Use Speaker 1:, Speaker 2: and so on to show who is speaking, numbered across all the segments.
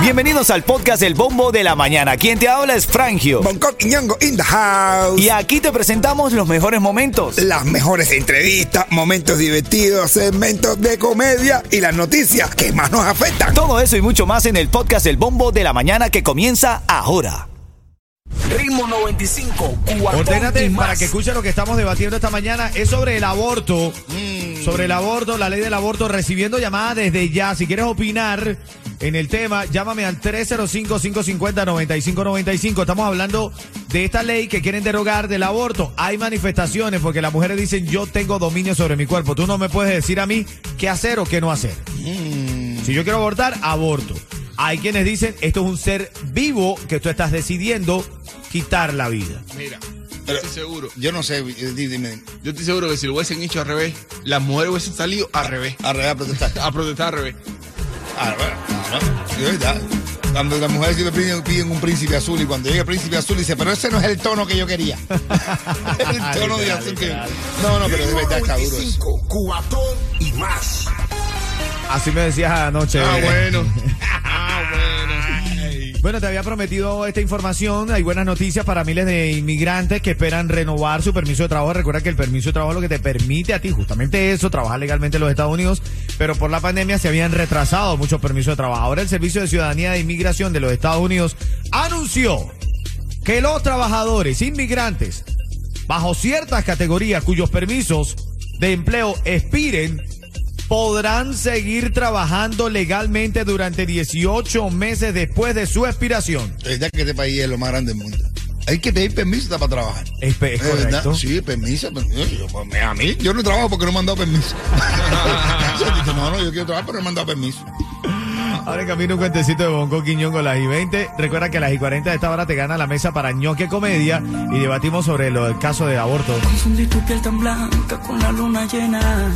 Speaker 1: Bienvenidos al podcast El Bombo de la Mañana. Quien te habla es Frangio.
Speaker 2: Y Ñongo in the house.
Speaker 1: Y aquí te presentamos los mejores momentos.
Speaker 2: Las mejores entrevistas, momentos divertidos, segmentos de comedia y las noticias que más nos afectan.
Speaker 1: Todo eso y mucho más en el podcast El Bombo de la Mañana que comienza ahora.
Speaker 3: Ritmo 95, cuatón
Speaker 4: Ordenate
Speaker 3: y más.
Speaker 4: para que escuche lo que estamos debatiendo esta mañana. Es sobre el aborto.
Speaker 2: Mm.
Speaker 4: Sobre el aborto, la ley del aborto, recibiendo llamadas desde ya. Si quieres opinar en el tema, llámame al 305-550-9595. Estamos hablando de esta ley que quieren derogar del aborto. Hay manifestaciones porque las mujeres dicen yo tengo dominio sobre mi cuerpo. Tú no me puedes decir a mí qué hacer o qué no hacer.
Speaker 2: Mm.
Speaker 4: Si yo quiero abortar, aborto. Hay quienes dicen esto es un ser vivo que tú estás decidiendo quitar la vida.
Speaker 5: Mira,
Speaker 2: Pero-
Speaker 5: estoy seguro.
Speaker 2: Yo no sé, eh, di- dime.
Speaker 5: Yo estoy seguro que si lo hubiesen hecho al revés, las mujeres hubiesen salido al revés.
Speaker 2: A revés, a protestar.
Speaker 5: A protestar al revés.
Speaker 2: Ah, bueno, verdad. Cuando las mujeres siempre piden, piden un príncipe azul y cuando llega el príncipe azul dice, pero ese no es el tono que yo quería. el tono de azul que... No, no, pero de verdad está duro eso.
Speaker 3: 95, cuatón y más.
Speaker 4: Así me decías anoche.
Speaker 5: Ah,
Speaker 4: eh,
Speaker 5: bueno. Bueno,
Speaker 4: te había prometido esta información. Hay buenas noticias para miles de inmigrantes que esperan renovar su permiso de trabajo. Recuerda que el permiso de trabajo es lo que te permite a ti, justamente eso, trabajar legalmente en los Estados Unidos. Pero por la pandemia se habían retrasado muchos permisos de trabajo. Ahora el Servicio de Ciudadanía de Inmigración de los Estados Unidos anunció que los trabajadores inmigrantes bajo ciertas categorías cuyos permisos de empleo expiren podrán seguir trabajando legalmente durante 18 meses después de su expiración.
Speaker 2: Es verdad que este país es lo más grande del mundo. Hay que pedir permiso para trabajar.
Speaker 4: Es.
Speaker 2: Sí, permiso, permiso. Yo, pues, a mí, yo no trabajo porque no me han dado permiso. No, no, yo quiero trabajar, pero no me han dado permiso.
Speaker 4: Ahora en camino un cuentecito de Bonco Quiñón con las I-20. Recuerda que a las I-40 de esta hora te gana la mesa para ñoque comedia y debatimos sobre lo, el caso de aborto.
Speaker 6: Confundí tu piel tan blanca con la luna llena,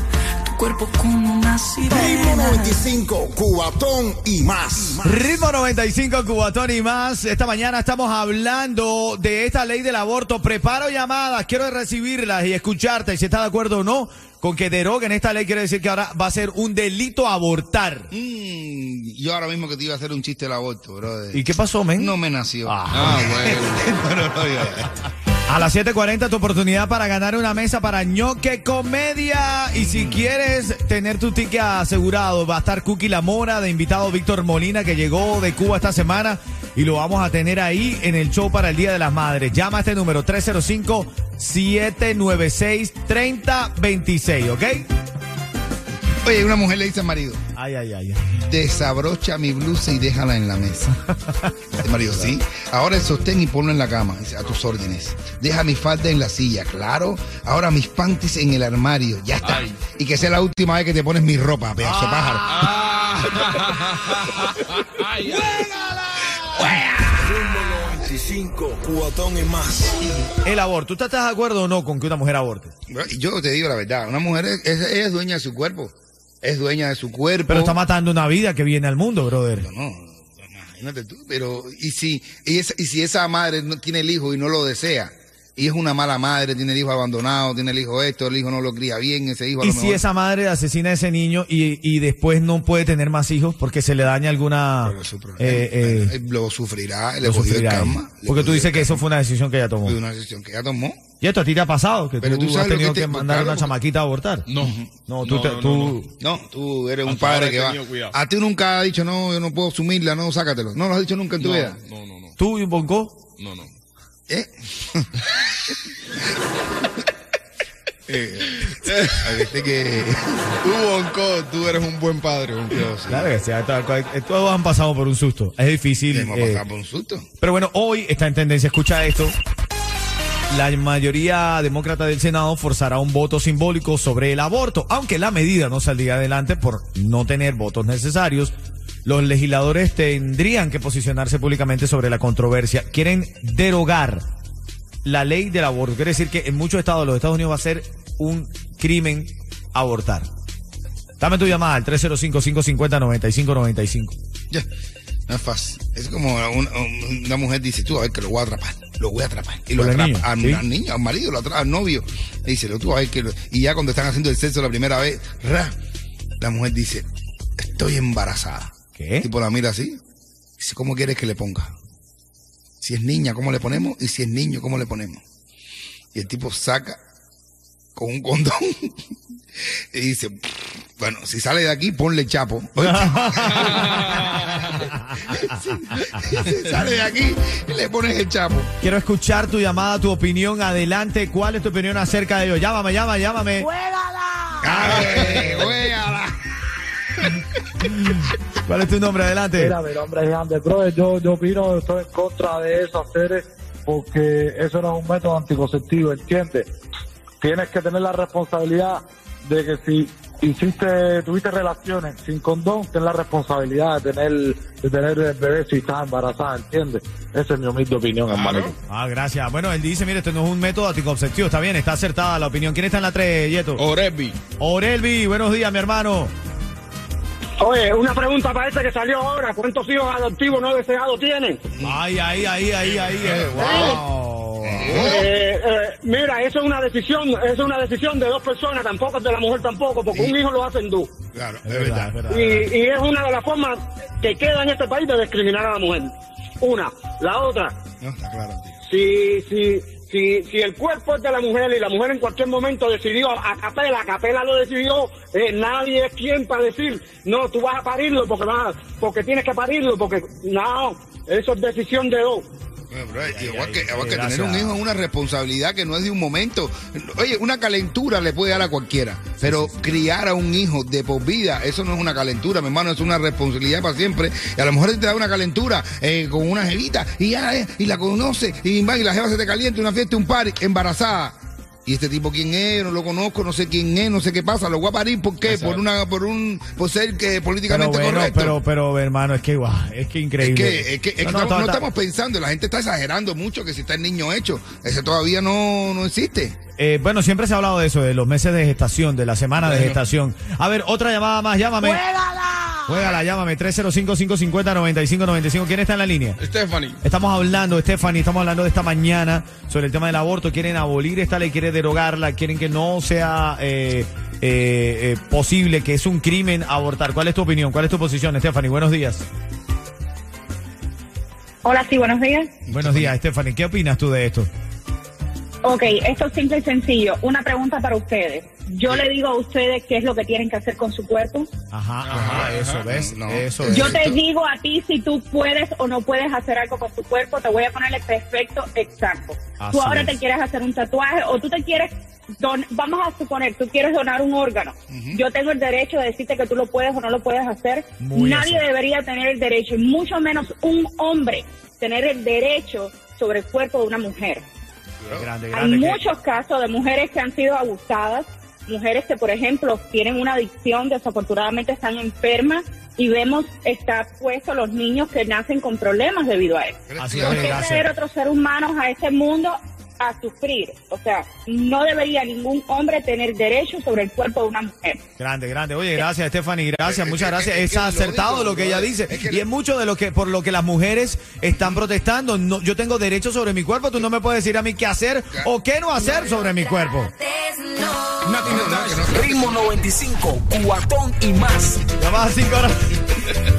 Speaker 6: cuerpo con una
Speaker 3: Ritmo
Speaker 6: sirena.
Speaker 3: 95, cuatón y más.
Speaker 4: Ritmo 95, Cubatón y más. Esta mañana estamos hablando de esta ley del aborto. Preparo llamadas, quiero recibirlas y escucharte si estás de acuerdo o no con que deroguen esta ley. Quiere decir que ahora va a ser un delito abortar.
Speaker 2: Mm, yo ahora mismo que te iba a hacer un chiste del aborto, brother.
Speaker 4: ¿Y qué pasó, men?
Speaker 2: No me nació.
Speaker 5: Ah, bueno.
Speaker 2: no, no, no,
Speaker 4: A las 7.40 tu oportunidad para ganar una mesa para ñoque comedia. Y si quieres tener tu ticket asegurado, va a estar Cookie La Mora de invitado Víctor Molina que llegó de Cuba esta semana y lo vamos a tener ahí en el show para el Día de las Madres. Llama a este número 305-796-3026, ¿ok?
Speaker 2: Oye, una mujer le dice al marido,
Speaker 4: Ay, ay, ay.
Speaker 2: desabrocha mi blusa y déjala en la mesa. El marido, sí. Ahora el sostén y ponlo en la cama. Dice, a tus órdenes. Deja mi falda en la silla, claro. Ahora mis panties en el armario. Ya está.
Speaker 5: Ay.
Speaker 2: Y que sea la última vez que te pones mi ropa, pedazo de pájaro.
Speaker 5: Ay, ay.
Speaker 3: 95, cuatón y más.
Speaker 4: El aborto. ¿Tú estás de acuerdo o no con que una mujer aborte?
Speaker 2: Yo te digo la verdad, una mujer es, es- ella es dueña de su cuerpo. Es dueña de su cuerpo.
Speaker 4: Pero está matando una vida que viene al mundo, brother.
Speaker 2: No, imagínate tú, pero y si y, esa- y si esa madre no tiene el hijo y no lo desea, y es una mala madre, tiene el hijo abandonado, tiene el hijo esto, el hijo no lo cría bien, ese hijo a
Speaker 4: ¿Y
Speaker 2: lo
Speaker 4: si
Speaker 2: mejor-
Speaker 4: esa madre asesina a ese niño y, y después no puede tener más hijos porque se le daña alguna...
Speaker 2: Pero
Speaker 4: eh, eh,
Speaker 2: lo sufrirá, le
Speaker 4: lo
Speaker 2: cogió el
Speaker 4: sufrirá
Speaker 2: karma.
Speaker 4: Porque tú dices que eso fue una decisión que ella tomó.
Speaker 2: Fue una decisión que ella tomó.
Speaker 4: ¿Y esto a ti te ha pasado? Que
Speaker 2: Pero
Speaker 4: tú,
Speaker 2: tú
Speaker 4: has tenido
Speaker 2: que
Speaker 4: mandar a una chamaquita a abortar.
Speaker 5: No.
Speaker 4: No, tú... te-
Speaker 5: no,
Speaker 4: tú
Speaker 5: no.
Speaker 2: No, tú eres un padre que va.
Speaker 5: cuidado.
Speaker 2: A ti nunca has dicho, no, yo no puedo asumirla, no, sácatelo. No lo has dicho nunca en tu
Speaker 5: No,
Speaker 2: vida.
Speaker 5: no, no, no.
Speaker 4: ¿Tú y un bonco?
Speaker 5: No, no.
Speaker 2: ¿Eh? eh, veces que.
Speaker 5: Tú, Bonco, tú eres un buen padre, Bonco.
Speaker 4: Claro que sí. to- Todos han pasado por un susto. Es difícil.
Speaker 2: Hemos
Speaker 4: eh,
Speaker 2: pasado por un susto.
Speaker 4: Pero bueno, hoy está en tendencia. Escucha esto. La mayoría demócrata del Senado forzará un voto simbólico sobre el aborto, aunque la medida no saldría adelante por no tener votos necesarios. Los legisladores tendrían que posicionarse públicamente sobre la controversia. Quieren derogar la ley del aborto. Quiere decir que en muchos estados de los Estados Unidos va a ser un crimen abortar. Dame tu llamada al 305-550-9595.
Speaker 2: Ya, no es fácil. Es como una, una mujer dice, tú a ver que lo voy a atrapar, lo voy a atrapar. Y lo atrapa
Speaker 4: niño,
Speaker 2: al,
Speaker 4: ¿sí?
Speaker 2: al niño, al marido, lo atrapa al novio. Y dice, tú a ver que lo- Y ya cuando están haciendo el sexo la primera vez, ra, la mujer dice, estoy embarazada.
Speaker 4: ¿Qué?
Speaker 2: El tipo la mira así. Dice, ¿cómo quieres que le ponga? Si es niña, ¿cómo le ponemos? Y si es niño, ¿cómo le ponemos? Y el tipo saca con un condón y dice, bueno, si sale de aquí, ponle chapo. si sale de aquí, le pones el chapo.
Speaker 4: Quiero escuchar tu llamada, tu opinión. Adelante. ¿Cuál es tu opinión acerca de ello? Llámame, llama, llámame.
Speaker 2: ¡Ay, juégala!
Speaker 4: ¿Cuál es tu nombre? Adelante.
Speaker 7: Mira, mi nombre es Ander, brother. Yo, yo opino, estoy en contra de eso, hacer porque eso no es un método anticonceptivo, ¿entiendes? Tienes que tener la responsabilidad de que si hiciste, tuviste relaciones sin condón, ten la responsabilidad de tener, de tener el bebé si estás embarazada, ¿entiendes? Esa es mi humilde opinión, hermano.
Speaker 4: Ah, gracias. Bueno, él dice, mire, esto no es un método anticonceptivo. Está bien, está acertada la opinión. ¿Quién está en la 3, Yeto?
Speaker 5: Orebi.
Speaker 4: Orelvi, buenos días, mi hermano.
Speaker 8: Oye, una pregunta para este que salió ahora. ¿Cuántos hijos adoptivos no deseados tiene?
Speaker 4: Ay, ahí, ahí, ahí, ahí. eh, wow.
Speaker 8: Eh, eh, mira, eso es una decisión, eso es una decisión de dos personas, tampoco es de la mujer tampoco, porque un hijo lo hacen dos.
Speaker 2: Claro,
Speaker 4: Es verdad, es verdad.
Speaker 8: Y, y es una de las formas que queda en este país de discriminar a la mujer. Una. La otra,
Speaker 2: No, está claro, tío.
Speaker 8: si, si, si, si el cuerpo es de la mujer y la mujer en cualquier momento decidió a capela, a capela lo decidió, eh, nadie es quien para decir, no, tú vas a parirlo porque vas, porque tienes que parirlo, porque no, eso es decisión de dos.
Speaker 2: Bro, igual que, igual que tener un hijo es una responsabilidad que no es de un momento. Oye, una calentura le puede dar a cualquiera, pero criar a un hijo de por vida, eso no es una calentura, mi hermano, es una responsabilidad para siempre. Y a lo mejor te da una calentura eh, con una jevita y ya, eh, y la conoce, y, y la jeva se te calienta, una fiesta, un party, embarazada. Y este tipo quién es, no lo conozco, no sé quién es, no sé qué pasa, lo voy a parir, ¿por qué? Por una, por un, por ser que
Speaker 4: Pero
Speaker 2: políticamente
Speaker 4: bueno,
Speaker 2: correcto.
Speaker 4: pero, pero, hermano, es que, guau, es que
Speaker 2: Es
Speaker 4: increíble.
Speaker 2: que, es que, es que
Speaker 4: No,
Speaker 2: no,
Speaker 4: no,
Speaker 2: no
Speaker 4: ta- ta-
Speaker 2: estamos pensando, la gente está exagerando mucho que si está el niño hecho, ese todavía no, no existe.
Speaker 4: Eh, bueno, siempre se ha hablado de eso, de los meses de gestación, de la semana de gestación. A ver, otra llamada más, llámame. ¡Juégala! Juégala, llámame, 305-550-9595. ¿Quién está en la línea?
Speaker 5: Stephanie.
Speaker 4: Estamos hablando, Stephanie, estamos hablando de esta mañana sobre el tema del aborto. Quieren abolir esta ley, quieren derogarla, quieren que no sea eh, eh, eh, posible, que es un crimen abortar. ¿Cuál es tu opinión? ¿Cuál es tu posición, Stephanie? Buenos días.
Speaker 9: Hola, sí, buenos días.
Speaker 4: Buenos días, Stephanie. ¿Qué opinas tú de esto?
Speaker 9: Ok, esto es simple y sencillo. Una pregunta para ustedes. Yo le digo a ustedes qué es lo que tienen que hacer con su cuerpo.
Speaker 4: Ajá, ajá, eso, ¿ves?
Speaker 2: No,
Speaker 4: eso es.
Speaker 9: Yo te digo a ti si tú puedes o no puedes hacer algo con tu cuerpo. Te voy a poner el perfecto exacto.
Speaker 4: Así
Speaker 9: tú ahora
Speaker 4: es.
Speaker 9: te quieres hacer un tatuaje o tú te quieres, don- vamos a suponer, tú quieres donar un órgano. Yo tengo el derecho de decirte que tú lo puedes o no lo puedes hacer.
Speaker 4: Muy
Speaker 9: Nadie
Speaker 4: así.
Speaker 9: debería tener el derecho, y mucho menos un hombre, tener el derecho sobre el cuerpo de una mujer.
Speaker 4: Grande,
Speaker 9: Hay
Speaker 4: grande. que-
Speaker 9: muchos casos de mujeres que han sido abusadas, mujeres que, por ejemplo, tienen una adicción, desafortunadamente están enfermas y vemos está puesto los niños que nacen con problemas debido a eso.
Speaker 4: Así
Speaker 9: ¿Por
Speaker 4: es,
Speaker 9: traer otros seres humanos a este mundo a sufrir? O sea, no debería ningún hombre tener derecho sobre el cuerpo de una mujer.
Speaker 4: Grande, grande. Oye, gracias, Stephanie. Gracias,
Speaker 2: Es-
Speaker 4: muchas
Speaker 2: es-
Speaker 4: gracias.
Speaker 2: es
Speaker 4: Es,
Speaker 2: que es
Speaker 4: acertado lo que ella dice.
Speaker 2: Es que
Speaker 4: y
Speaker 2: lo-
Speaker 4: es mucho de lo que por lo que las mujeres están protestando. No, yo tengo derecho sobre mi cuerpo. Tú no me puedes decir a mí qué hacer o qué no hacer sobre mi cuerpo.
Speaker 3: Ritmo 95, cuatón y más.
Speaker 4: Llamada 5 horas.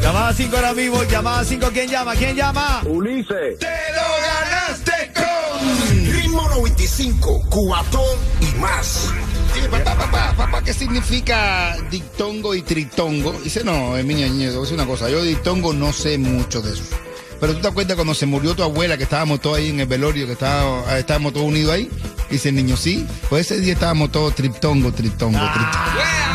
Speaker 4: Llamada 5 ahora mismo. Llamada 5. ¿Quién llama? ¿Quién llama?
Speaker 7: Ulises.
Speaker 2: ¡Te lo
Speaker 3: 1.25, cubatón y más.
Speaker 2: Sí, papá, papá, papá, ¿qué significa dictongo y tritongo? Dice, no, es niña, niña, es una cosa, yo dictongo no sé mucho de eso. Pero tú te acuerdas cuando se murió tu abuela, que estábamos todos ahí en el velorio, que estábamos, ah, estábamos todos unidos ahí. Dice el niño, sí, pues ese día estábamos todos triptongo, triptongo, triptongo. Ah,